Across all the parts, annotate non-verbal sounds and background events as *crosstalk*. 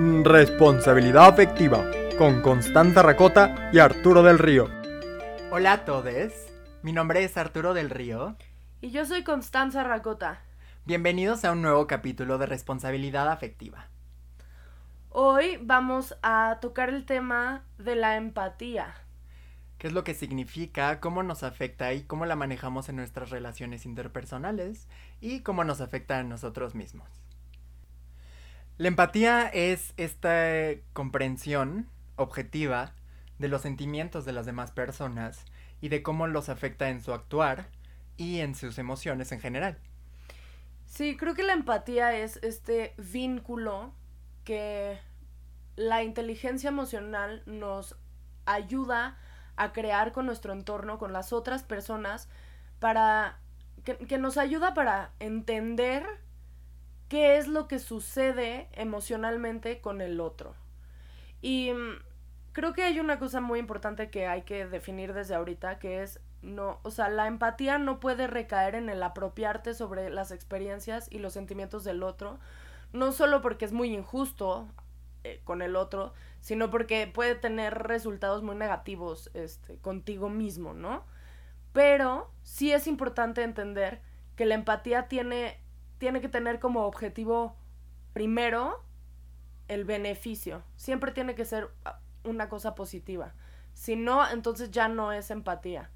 Responsabilidad afectiva con Constanza Racota y Arturo del Río. Hola a todos, mi nombre es Arturo del Río. Y yo soy Constanza Racota. Bienvenidos a un nuevo capítulo de Responsabilidad afectiva. Hoy vamos a tocar el tema de la empatía. ¿Qué es lo que significa? ¿Cómo nos afecta? ¿Y cómo la manejamos en nuestras relaciones interpersonales? ¿Y cómo nos afecta a nosotros mismos? La empatía es esta comprensión objetiva de los sentimientos de las demás personas y de cómo los afecta en su actuar y en sus emociones en general. Sí, creo que la empatía es este vínculo que la inteligencia emocional nos ayuda a crear con nuestro entorno, con las otras personas, para que, nos ayuda para entender qué es lo que sucede emocionalmente con el otro. Y mm, creo que hay una cosa muy importante que hay que definir desde ahorita, que es no, o sea, la empatía no puede recaer en el apropiarte sobre las experiencias y los sentimientos del otro, no solo porque es muy injusto eh, con el otro, sino porque puede tener resultados muy negativos este, contigo mismo, ¿no? Pero sí es importante entender que la empatía tiene, tiene que tener como objetivo primero el beneficio. Siempre tiene que ser ah, una cosa positiva. Si no, entonces ya no es empatía.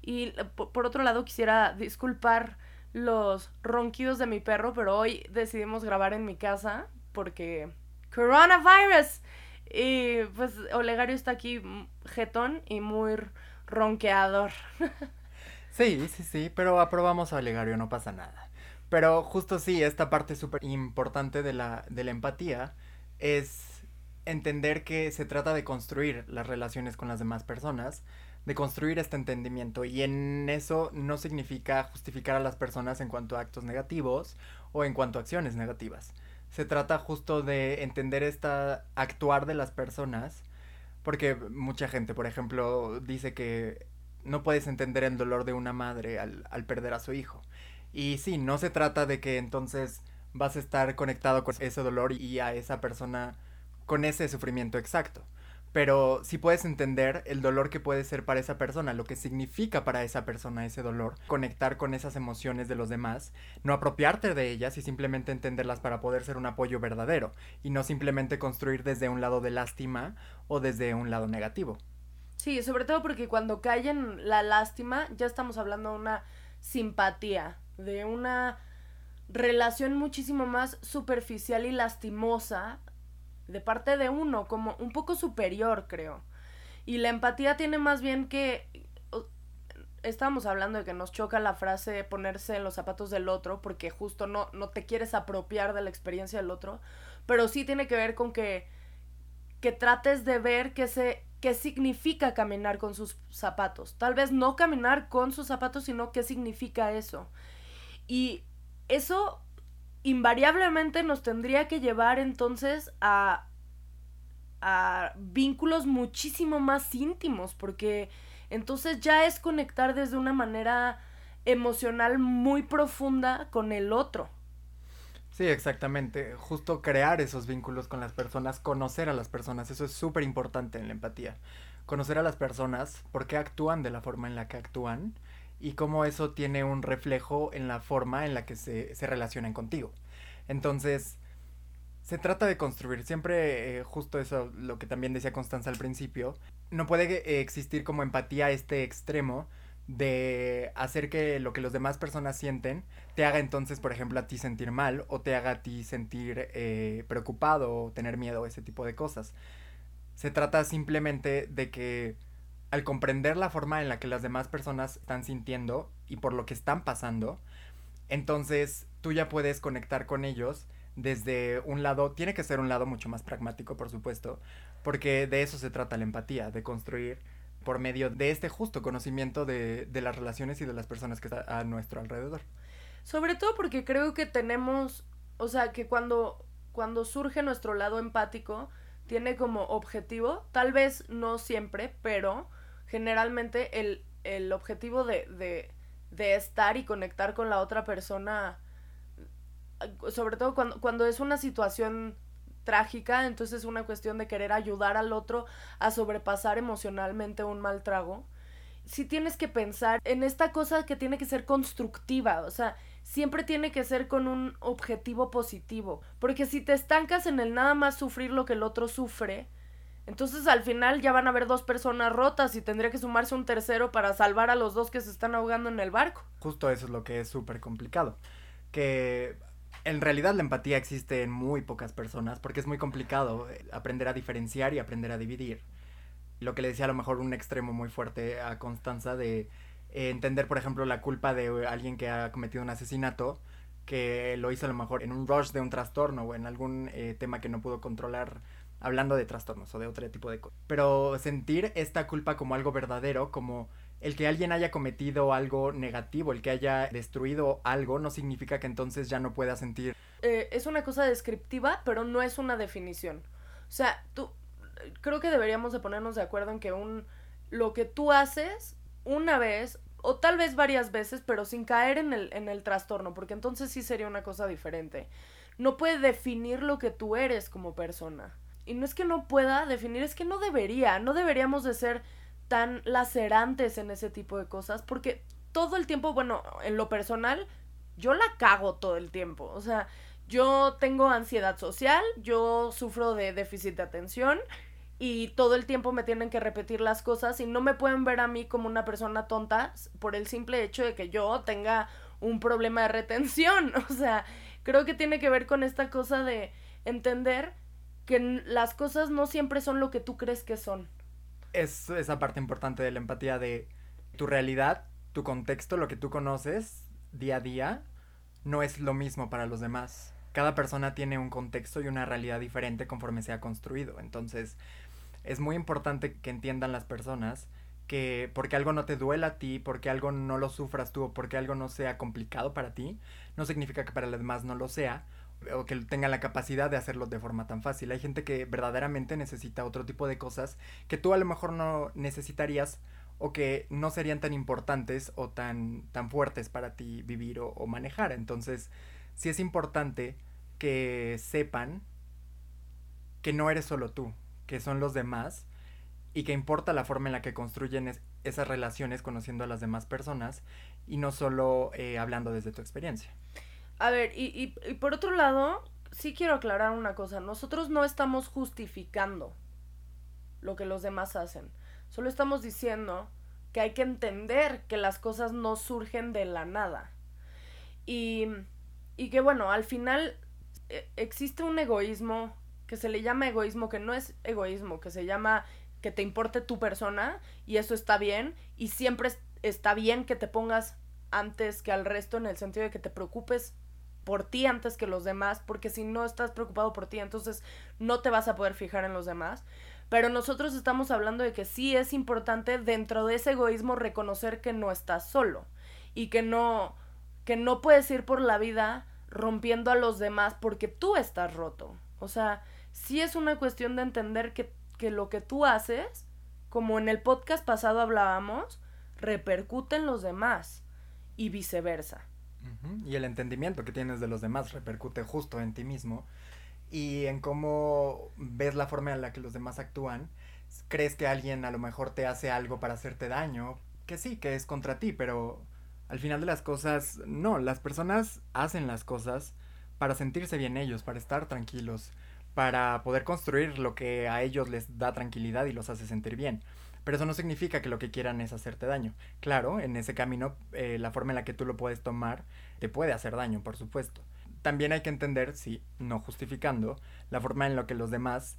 Y eh, por otro lado, quisiera disculpar los ronquidos de mi perro, pero hoy decidimos grabar en mi casa porque coronavirus. Y pues Olegario está aquí jetón y muy ronqueador. *laughs* Sí, sí, sí, pero aprobamos a Olegario, no pasa nada. Pero justo sí, esta parte súper importante de la, de la empatía es entender que se trata de construir las relaciones con las demás personas, de construir este entendimiento. Y en eso no significa justificar a las personas en cuanto a actos negativos o en cuanto a acciones negativas se trata justo de entender esta actuar de las personas, porque mucha gente, por ejemplo, dice que no puedes entender el dolor de una madre al, al perder a su hijo. Y sí, no se trata de que entonces vas a estar conectado con ese dolor y a esa persona con ese sufrimiento exacto pero si puedes entender el dolor que puede ser para esa persona, lo que significa para esa persona ese dolor, conectar con esas emociones de los demás, no apropiarte de ellas y simplemente entenderlas para poder ser un apoyo verdadero y no simplemente construir desde un lado de lástima o desde un lado negativo. Sí, sobre todo porque cuando cae la lástima ya estamos hablando de una simpatía, de una relación muchísimo más superficial y lastimosa de parte de uno, como un poco superior, creo. Y la empatía tiene más bien que... Estamos hablando de que nos choca la frase ponerse en los zapatos del otro, porque justo no, no te quieres apropiar de la experiencia del otro, pero sí tiene que ver con que, que trates de ver qué, se, qué significa caminar con sus zapatos. Tal vez no caminar con sus zapatos, sino qué significa eso. Y eso invariablemente nos tendría que llevar entonces a, a vínculos muchísimo más íntimos, porque entonces ya es conectar desde una manera emocional muy profunda con el otro. Sí, exactamente. Justo crear esos vínculos con las personas, conocer a las personas, eso es súper importante en la empatía. Conocer a las personas, por qué actúan de la forma en la que actúan y cómo eso tiene un reflejo en la forma en la que se, se relacionan contigo. Entonces, se trata de construir, siempre eh, justo eso, lo que también decía Constanza al principio, no puede eh, existir como empatía este extremo de hacer que lo que las demás personas sienten te haga entonces, por ejemplo, a ti sentir mal o te haga a ti sentir eh, preocupado o tener miedo, ese tipo de cosas. Se trata simplemente de que al comprender la forma en la que las demás personas están sintiendo y por lo que están pasando, entonces tú ya puedes conectar con ellos desde un lado, tiene que ser un lado mucho más pragmático, por supuesto, porque de eso se trata la empatía, de construir por medio de este justo conocimiento de, de las relaciones y de las personas que están a nuestro alrededor. Sobre todo porque creo que tenemos, o sea, que cuando, cuando surge nuestro lado empático, tiene como objetivo, tal vez no siempre, pero generalmente el, el objetivo de, de, de, estar y conectar con la otra persona, sobre todo cuando, cuando es una situación trágica, entonces es una cuestión de querer ayudar al otro a sobrepasar emocionalmente un mal trago. Sí tienes que pensar en esta cosa que tiene que ser constructiva, o sea, siempre tiene que ser con un objetivo positivo, porque si te estancas en el nada más sufrir lo que el otro sufre, entonces al final ya van a haber dos personas rotas y tendría que sumarse un tercero para salvar a los dos que se están ahogando en el barco. Justo eso es lo que es súper complicado. Que en realidad la empatía existe en muy pocas personas porque es muy complicado eh, aprender a diferenciar y aprender a dividir. Lo que le decía a lo mejor un extremo muy fuerte a Constanza de eh, entender, por ejemplo, la culpa de alguien que ha cometido un asesinato, que lo hizo a lo mejor en un rush de un trastorno o en algún eh, tema que no pudo controlar hablando de trastornos o de otro tipo de cosas. Pero sentir esta culpa como algo verdadero, como el que alguien haya cometido algo negativo, el que haya destruido algo, no significa que entonces ya no pueda sentir. Eh, es una cosa descriptiva, pero no es una definición. O sea, tú, creo que deberíamos de ponernos de acuerdo en que un, lo que tú haces una vez o tal vez varias veces, pero sin caer en el, en el trastorno, porque entonces sí sería una cosa diferente. No puede definir lo que tú eres como persona. Y no es que no pueda definir, es que no debería, no deberíamos de ser tan lacerantes en ese tipo de cosas, porque todo el tiempo, bueno, en lo personal, yo la cago todo el tiempo, o sea, yo tengo ansiedad social, yo sufro de déficit de atención y todo el tiempo me tienen que repetir las cosas y no me pueden ver a mí como una persona tonta por el simple hecho de que yo tenga un problema de retención, *laughs* o sea, creo que tiene que ver con esta cosa de entender que las cosas no siempre son lo que tú crees que son. Es esa parte importante de la empatía de tu realidad, tu contexto, lo que tú conoces día a día, no es lo mismo para los demás. Cada persona tiene un contexto y una realidad diferente conforme se ha construido. Entonces, es muy importante que entiendan las personas que porque algo no te duela a ti, porque algo no lo sufras tú o porque algo no sea complicado para ti, no significa que para los demás no lo sea o que tengan la capacidad de hacerlo de forma tan fácil. Hay gente que verdaderamente necesita otro tipo de cosas que tú a lo mejor no necesitarías o que no serían tan importantes o tan, tan fuertes para ti vivir o, manejar. Entonces, sí es importante que sepan que no eres solo tú, que son los demás y que importa la forma en la que construyen esas relaciones conociendo a las demás personas y no solo eh, hablando desde tu experiencia. A ver, y, y, por otro lado, sí quiero aclarar una cosa. Nosotros no estamos justificando lo que los demás hacen. Solo estamos diciendo que hay que entender que las cosas no surgen de la nada. Y, y que bueno, al final e, existe un egoísmo que se le llama egoísmo, que no es egoísmo, que se llama que te importe tu persona y eso está bien y siempre está bien que te pongas antes que al resto en el sentido de que te preocupes por ti antes que los demás, porque si no estás preocupado por ti, entonces no te vas a poder fijar en los demás. Pero nosotros estamos hablando de que sí es importante dentro de ese egoísmo reconocer que no estás solo y que no que no puedes ir por la vida rompiendo a los demás porque tú estás roto. O sea, sí es una cuestión de entender que, que lo que tú haces, como en el podcast pasado hablábamos, repercute en los demás y viceversa. Y el entendimiento que tienes de los demás repercute justo en ti mismo y en cómo ves la forma en la que los demás actúan. Crees que alguien a lo mejor te hace algo para hacerte daño, que sí, que es contra ti, pero al final de las cosas, no, las personas hacen las cosas para sentirse bien ellos, para estar tranquilos, para poder construir lo que a ellos les da tranquilidad y los hace sentir bien. Pero eso no significa que lo que quieran es hacerte daño. Claro, en ese camino, eh, la forma en la que tú lo puedes tomar te puede hacer daño, por supuesto. También hay que entender, sí, no justificando, la forma en la que los demás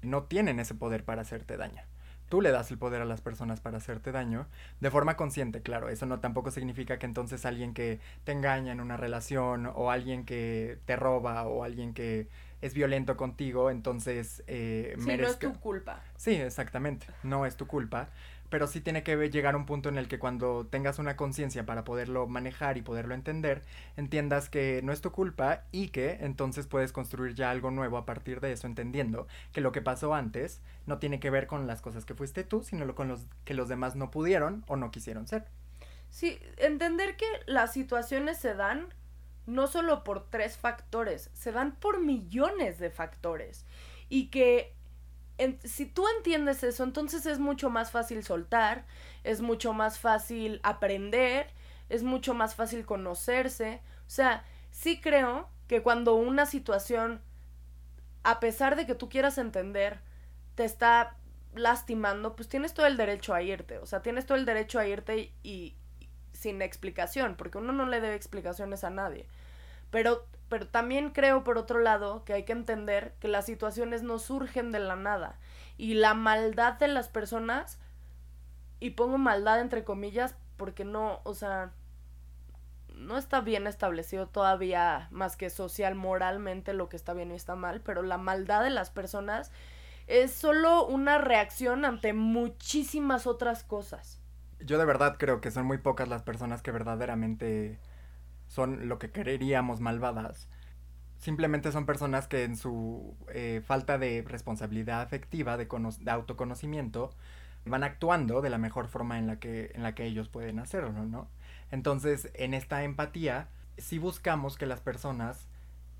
no tienen ese poder para hacerte daño. Tú le das el poder a las personas para hacerte daño, de forma consciente, claro. Eso no tampoco significa que entonces alguien que te engaña en una relación, o alguien que te roba, o alguien que es violento contigo, entonces eh, sí, no es tu culpa. Sí, exactamente, no es tu culpa, pero sí tiene que llegar a un punto en el que cuando tengas una conciencia para poderlo manejar y poderlo entender, entiendas que no es tu culpa y que entonces puedes construir ya algo nuevo a partir de eso, entendiendo que lo que pasó antes no tiene que ver con las cosas que fuiste tú, sino con los que los demás no pudieron o no quisieron ser. Sí, entender que las situaciones se dan no solo por tres factores, se dan por millones de factores. Y que si tú entiendes eso, entonces es mucho más fácil soltar, es mucho más fácil aprender, es mucho más fácil conocerse. O sea, sí creo que cuando una situación, a pesar de que tú quieras entender, te está lastimando, pues tienes todo el derecho a irte. O sea, tienes todo el derecho a irte y, sin explicación, porque uno no le debe explicaciones a nadie. Pero, pero también creo, por otro lado, que hay que entender que las situaciones no surgen de la nada. Y la maldad de las personas, y pongo maldad entre comillas, porque no, o sea, no está bien establecido todavía más que social, moralmente lo que está bien y está mal, pero la maldad de las personas es solo una reacción ante muchísimas otras cosas yo de verdad creo que son muy pocas las personas que verdaderamente son lo que quereríamos malvadas. Simplemente son personas que en su eh, falta de responsabilidad afectiva, de, de, autoconocimiento, van actuando de la mejor forma en la que, en la que ellos pueden hacerlo, ¿no? Entonces, en esta empatía, sí buscamos que las personas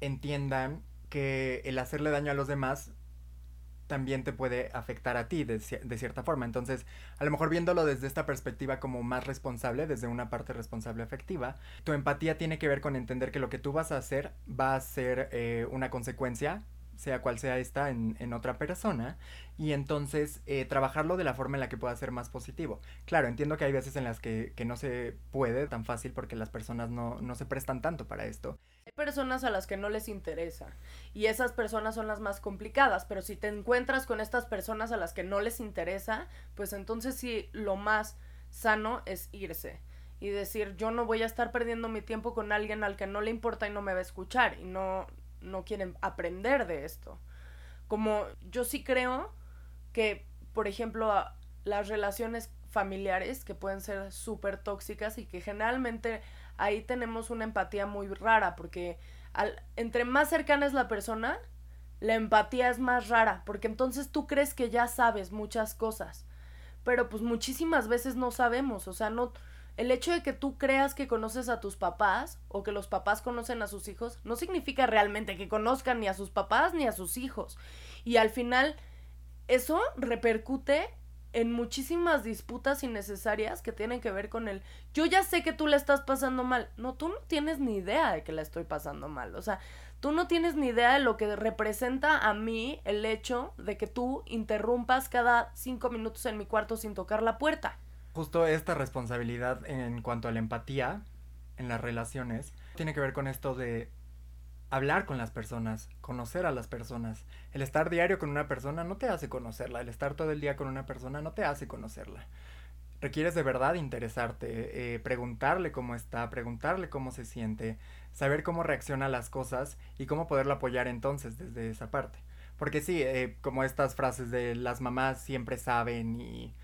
entiendan que el hacerle daño a los demás también te puede afectar a ti de, cierta forma. Entonces, a lo mejor viéndolo desde esta perspectiva como más responsable, desde una parte responsable afectiva, tu empatía tiene que ver con entender que lo que tú vas a hacer va a ser eh, una consecuencia sea cual sea esta en, otra persona, y entonces eh, trabajarlo de la forma en la que pueda ser más positivo. Claro, entiendo que hay veces en las que, no se puede tan fácil porque las personas no, no se prestan tanto para esto. Hay personas a las que no les interesa y esas personas son las más complicadas, pero si te encuentras con estas personas a las que no les interesa, pues entonces sí, lo más sano es irse y decir yo no voy a estar perdiendo mi tiempo con alguien al que no le importa y no me va a escuchar y no, no quieren aprender de esto. Como yo sí creo que, por ejemplo, las relaciones familiares que pueden ser súper tóxicas y que generalmente ahí tenemos una empatía muy rara porque entre más cercana es la persona, la empatía es más rara porque entonces tú crees que ya sabes muchas cosas, pero pues muchísimas veces no sabemos, o sea, no el hecho de que tú creas que conoces a tus papás o que los papás conocen a sus hijos no significa realmente que conozcan ni a sus papás ni a sus hijos. Y al final eso repercute en muchísimas disputas innecesarias que tienen que ver con el yo ya sé que tú le estás pasando mal. No, tú no tienes ni idea de que la estoy pasando mal. O sea, tú no tienes ni idea de lo que representa a mí el hecho de que tú interrumpas cada cinco minutos en mi cuarto sin tocar la puerta justo esta responsabilidad en cuanto a la empatía en las relaciones tiene que ver con esto de hablar con las personas, conocer a las personas. El estar diario con una persona no te hace conocerla, el estar todo el día con una persona no te hace conocerla. Requieres de verdad interesarte, eh, preguntarle cómo está, preguntarle cómo se siente, saber cómo reacciona a las cosas y cómo poderlo apoyar entonces desde esa parte. Porque sí, eh, como estas frases de las mamás siempre saben y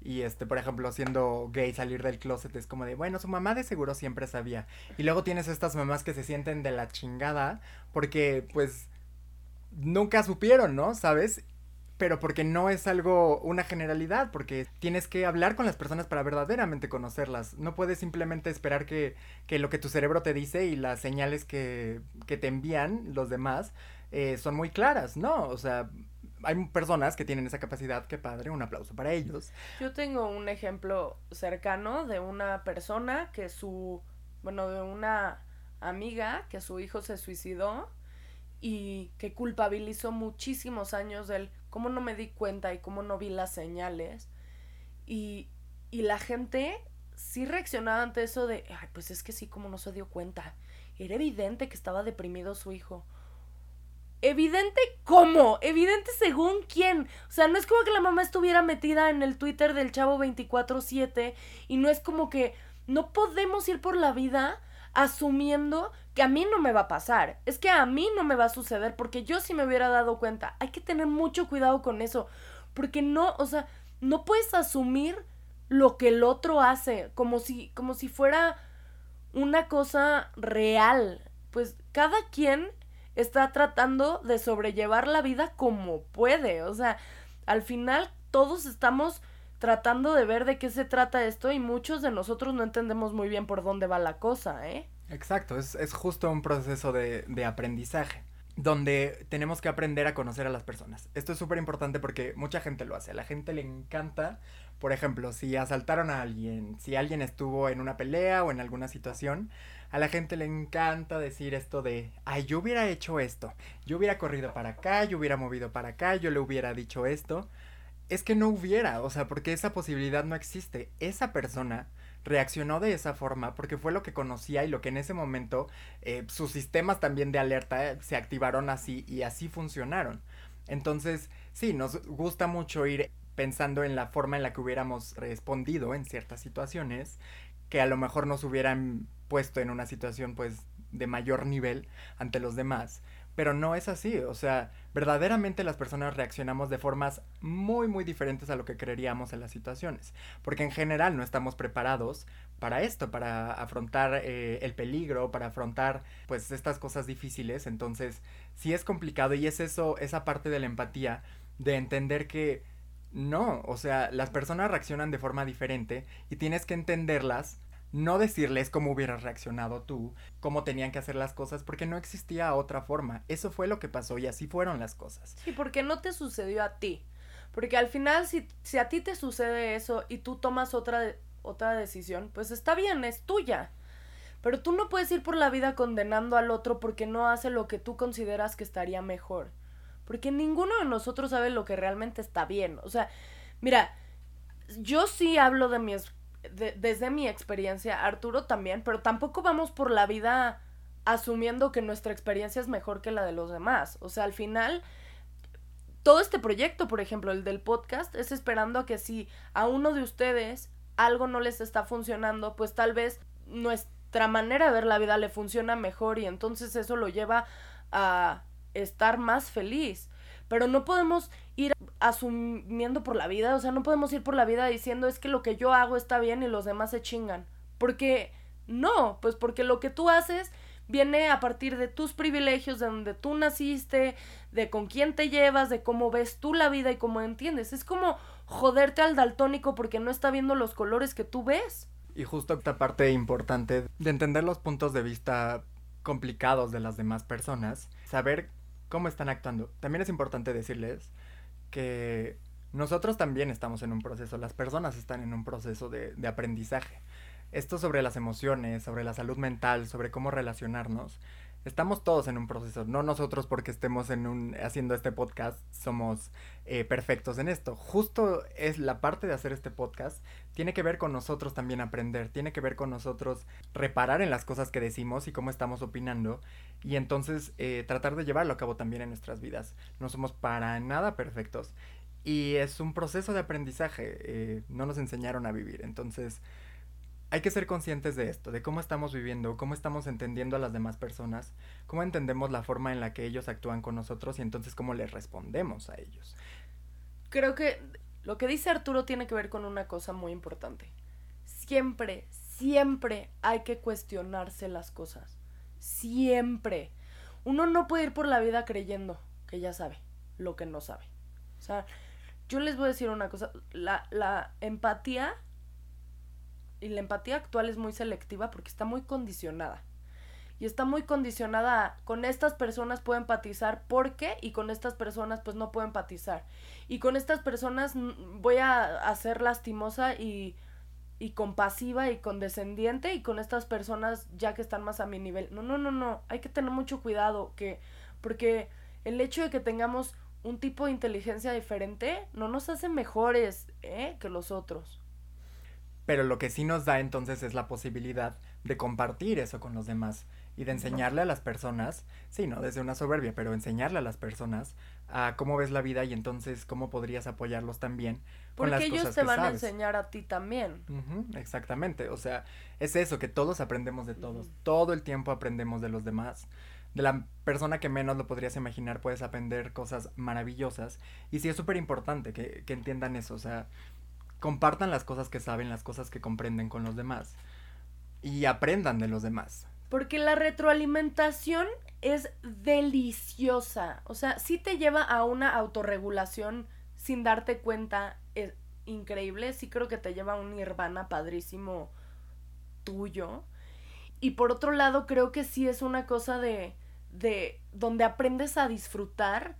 y este, por ejemplo, siendo gay, salir del closet es como de, bueno, su mamá de seguro siempre sabía. Y luego tienes estas mamás que se sienten de la chingada porque, pues, nunca supieron, ¿no? ¿Sabes? Pero porque no es algo, una generalidad, porque tienes que hablar con las personas para verdaderamente conocerlas. No puedes simplemente esperar que, que lo que tu cerebro te dice y las señales que, que te envían los demás eh, son muy claras, ¿no? O sea, hay personas que tienen esa capacidad, qué padre, un aplauso para ellos. Yo tengo un ejemplo cercano de una persona que su, bueno, de una amiga que su hijo se suicidó y que culpabilizó muchísimos años del cómo no me di cuenta y cómo no vi las señales. Y, y la gente sí reaccionaba ante eso de, ay, pues es que sí, como no se dio cuenta. Era evidente que estaba deprimido su hijo. Evidente cómo, evidente según quién. O sea, no es como que la mamá estuviera metida en el Twitter del chavo 24/7 y no es como que no podemos ir por la vida asumiendo que a mí no me va a pasar. Es que a mí no me va a suceder porque yo sí me hubiera dado cuenta. Hay que tener mucho cuidado con eso. Porque no, o sea, no puedes asumir lo que el otro hace como si como si fuera una cosa real. Pues cada quien está tratando de sobrellevar la vida como puede. O sea, al final todos estamos tratando de ver de qué se trata esto y muchos de nosotros no entendemos muy bien por dónde va la cosa, ¿eh? Exacto, es, es justo un proceso de, de aprendizaje donde tenemos que aprender a conocer a las personas. Esto es súper importante porque mucha gente lo hace. A la gente le encanta, por ejemplo, si asaltaron a alguien, si alguien estuvo en una pelea o en alguna situación, a la gente le encanta decir esto de, ay, yo hubiera hecho esto, yo hubiera corrido para acá, yo hubiera movido para acá, yo le hubiera dicho esto. Es que no hubiera, o sea, porque esa posibilidad no existe. Esa persona reaccionó de esa forma porque fue lo que conocía y lo que en ese momento eh, sus sistemas también de alerta eh, se activaron así y así funcionaron. Entonces, sí, nos gusta mucho ir pensando en la forma en la que hubiéramos respondido en ciertas situaciones que a lo mejor nos hubieran puesto en una situación pues de mayor nivel ante los demás. Pero no es así, o sea, verdaderamente las personas reaccionamos de formas muy, muy diferentes a lo que creeríamos en las situaciones. Porque en general no estamos preparados para esto, para afrontar eh, el peligro, para afrontar pues estas cosas difíciles. Entonces, sí es complicado y es eso, esa parte de la empatía, de entender que no, o sea, las personas reaccionan de forma diferente y tienes que entenderlas no decirles cómo hubieras reaccionado tú, cómo tenían que hacer las cosas, porque no existía otra forma. Eso fue lo que pasó y así fueron las cosas. Sí, porque no te sucedió a ti. Porque al final, si, si a ti te sucede eso y tú tomas otra, otra decisión, pues está bien, es tuya. Pero tú no puedes ir por la vida condenando al otro porque no hace lo que tú consideras que estaría mejor. Porque ninguno de nosotros sabe lo que realmente está bien. O sea, mira, yo sí hablo de mi desde mi experiencia, Arturo también, pero tampoco vamos por la vida asumiendo que nuestra experiencia es mejor que la de los demás. O sea, al final, todo este proyecto, por ejemplo, el del podcast, es esperando a que si a uno de ustedes algo no les está funcionando, pues tal vez nuestra manera de ver la vida le funciona mejor y entonces eso lo lleva a estar más feliz. Pero no podemos ir asumiendo por la vida, o sea, no podemos ir por la vida diciendo es que lo que yo hago está bien y los demás se chingan. Porque no, pues porque lo que tú haces viene a partir de tus privilegios, de donde tú naciste, de con quién te llevas, de cómo ves tú la vida y cómo entiendes. Es como joderte al daltónico porque no está viendo los colores que tú ves. Y justo esta parte importante de entender los puntos de vista complicados de las demás personas, saber cómo están actuando. También es importante decirles que nosotros también estamos en un proceso, las personas están en un proceso de, de aprendizaje. Esto sobre las emociones, sobre la salud mental, sobre cómo relacionarnos, estamos todos en un proceso, no nosotros porque estemos en un, haciendo este podcast somos eh, perfectos en esto. Justo es la parte de hacer este podcast, tiene que ver con nosotros también aprender, tiene que ver con nosotros reparar en las cosas que decimos y cómo estamos opinando y entonces eh, tratar de llevarlo a cabo también en nuestras vidas. No somos para nada perfectos y es un proceso de aprendizaje, eh, no nos enseñaron a vivir, entonces hay que ser conscientes de esto, de cómo estamos viviendo, cómo estamos entendiendo a las demás personas, cómo entendemos la forma en la que ellos actúan con nosotros y entonces cómo les respondemos a ellos. Creo que lo que dice Arturo tiene que ver con una cosa muy importante. Siempre, siempre hay que cuestionarse las cosas. Siempre. Uno no puede ir por la vida creyendo que ya sabe lo que no sabe. O sea, yo les voy a decir una cosa. La, la empatía y la empatía actual es muy selectiva porque está muy condicionada. Y está muy condicionada con estas personas puedo empatizar porque y con estas personas pues no puedo empatizar. Y con estas personas voy a, ser lastimosa y, y compasiva y condescendiente y con estas personas ya que están más a mi nivel. No, no, no, no. Hay que tener mucho cuidado que porque el hecho de que tengamos un tipo de inteligencia diferente no nos hace mejores ¿eh? que los otros. Pero lo que sí nos da entonces es la posibilidad de compartir eso con los demás y de enseñarle a las personas, sí, no desde una soberbia, pero enseñarle a las personas a cómo ves la vida y entonces cómo podrías apoyarlos también. Porque con las ellos te van a enseñar a ti también. exactamente, o sea, es eso, que todos aprendemos de todos, todo el tiempo aprendemos de los demás. De la persona que menos lo podrías imaginar puedes aprender cosas maravillosas y sí es súper importante que, que entiendan eso, o sea, compartan las cosas que saben, las cosas que comprenden con los demás y aprendan de los demás. Porque la retroalimentación es deliciosa. O sea, sí te lleva a una autorregulación sin darte cuenta. Es increíble. Sí creo que te lleva a un nirvana padrísimo tuyo. y por otro lado, creo que sí es una cosa de, de donde aprendes a disfrutar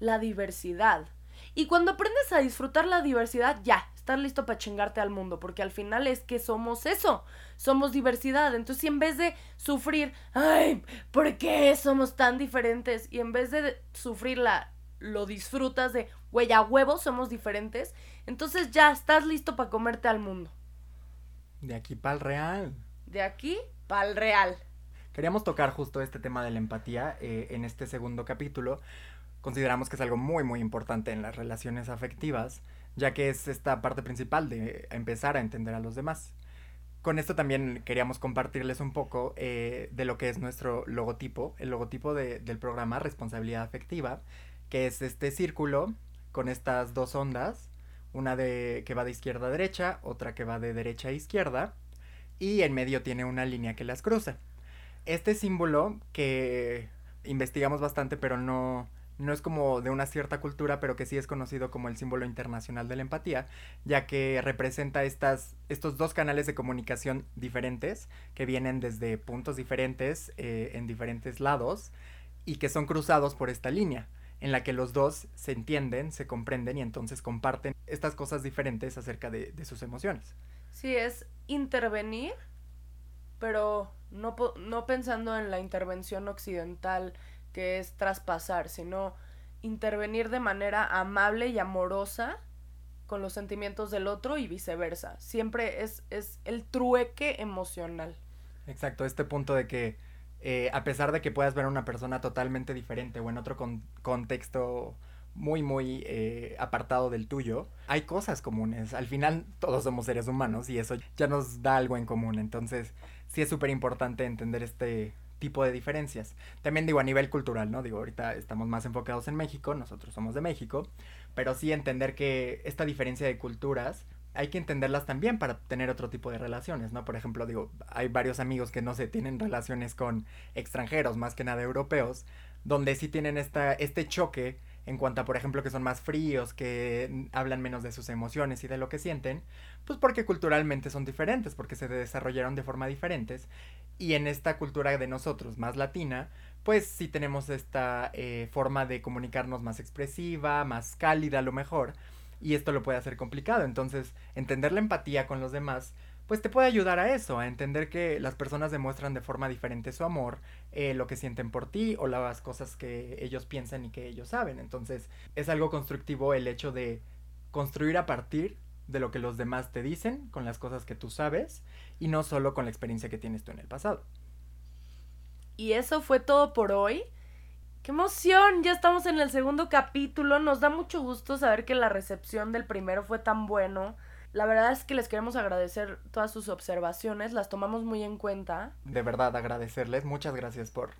la diversidad. Y cuando aprendes a disfrutar la diversidad, ya, estás listo para chingarte al mundo, porque al final es que somos eso, somos diversidad. Entonces, si en vez de sufrir, ay, ¿por qué somos tan diferentes? Y en vez de sufrirla, lo disfrutas de, güey, a huevos somos diferentes, entonces ya estás listo para comerte al mundo. De aquí para el real. De aquí para el real. Queríamos tocar justo este tema de la empatía eh, en este segundo capítulo. Consideramos que es algo muy, muy importante en las relaciones afectivas, ya que es esta parte principal de empezar a entender a los demás. Con esto también queríamos compartirles un poco eh, de lo que es nuestro logotipo, el logotipo de- del programa Responsabilidad Afectiva, que es este círculo con estas dos ondas, una de que va de izquierda a derecha, otra que va de derecha a izquierda, y en medio tiene una línea que las cruza. Este símbolo que investigamos bastante, pero no, no es como de una cierta cultura, pero que sí es conocido como el símbolo internacional de la empatía, ya que representa estas, estos dos canales de comunicación diferentes, que vienen desde puntos diferentes, eh, en diferentes lados, y que son cruzados por esta línea, en la que los dos se entienden, se comprenden y entonces comparten estas cosas diferentes acerca de, de sus emociones. Sí, es intervenir, pero no, no pensando en la intervención occidental que es traspasar, sino intervenir de manera amable y amorosa con los sentimientos del otro y viceversa. Siempre es, es el trueque emocional. Exacto, este punto de que eh, a pesar de que puedas ver a una persona totalmente diferente o en otro con- contexto muy, muy eh, apartado del tuyo, hay cosas comunes. Al final todos somos seres humanos y eso ya nos da algo en común. Entonces sí es súper importante entender este tipo de diferencias. También digo a nivel cultural, ¿no? Digo, ahorita estamos más enfocados en México, nosotros somos de México, pero sí entender que esta diferencia de culturas hay que entenderlas también para tener otro tipo de relaciones, ¿no? Por ejemplo, digo, hay varios amigos que no se tienen relaciones con extranjeros, más que nada europeos, donde sí tienen esta, este choque en cuanto a, por ejemplo, que son más fríos, que hablan menos de sus emociones y de lo que sienten, pues porque culturalmente son diferentes, porque se desarrollaron de forma diferentes. Y en esta cultura de nosotros, más latina, pues sí tenemos esta eh, forma de comunicarnos más expresiva, más cálida a lo mejor, y esto lo puede hacer complicado. Entonces, entender la empatía con los demás, pues te puede ayudar a eso, a entender que las personas demuestran de forma diferente su amor, eh, lo que sienten por ti o las cosas que ellos piensan y que ellos saben. Entonces, es algo constructivo el hecho de construir a partir de lo que los demás te dicen, con las cosas que tú sabes, y no solo con la experiencia que tienes tú en el pasado. Y eso fue todo por hoy. ¡Qué emoción! Ya estamos en el segundo capítulo. Nos da mucho gusto saber que la recepción del primero fue tan bueno. La verdad es que les queremos agradecer todas sus observaciones, las tomamos muy en cuenta. De verdad, agradecerles. Muchas gracias por,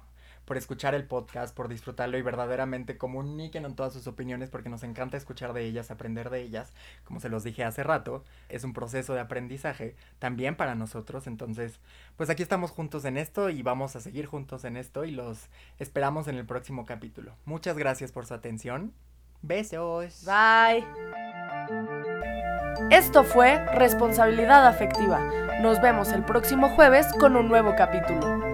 por escuchar el podcast, por disfrutarlo y verdaderamente comuniquen en todas sus opiniones porque nos encanta escuchar de ellas, aprender de ellas. Como se los dije hace rato, es un proceso de aprendizaje también para nosotros. Entonces, pues aquí estamos juntos en esto y vamos a seguir juntos en esto y los esperamos en el próximo capítulo. Muchas gracias por su atención. Besos. Bye. Esto fue Responsabilidad Afectiva. Nos vemos el próximo jueves con un nuevo capítulo.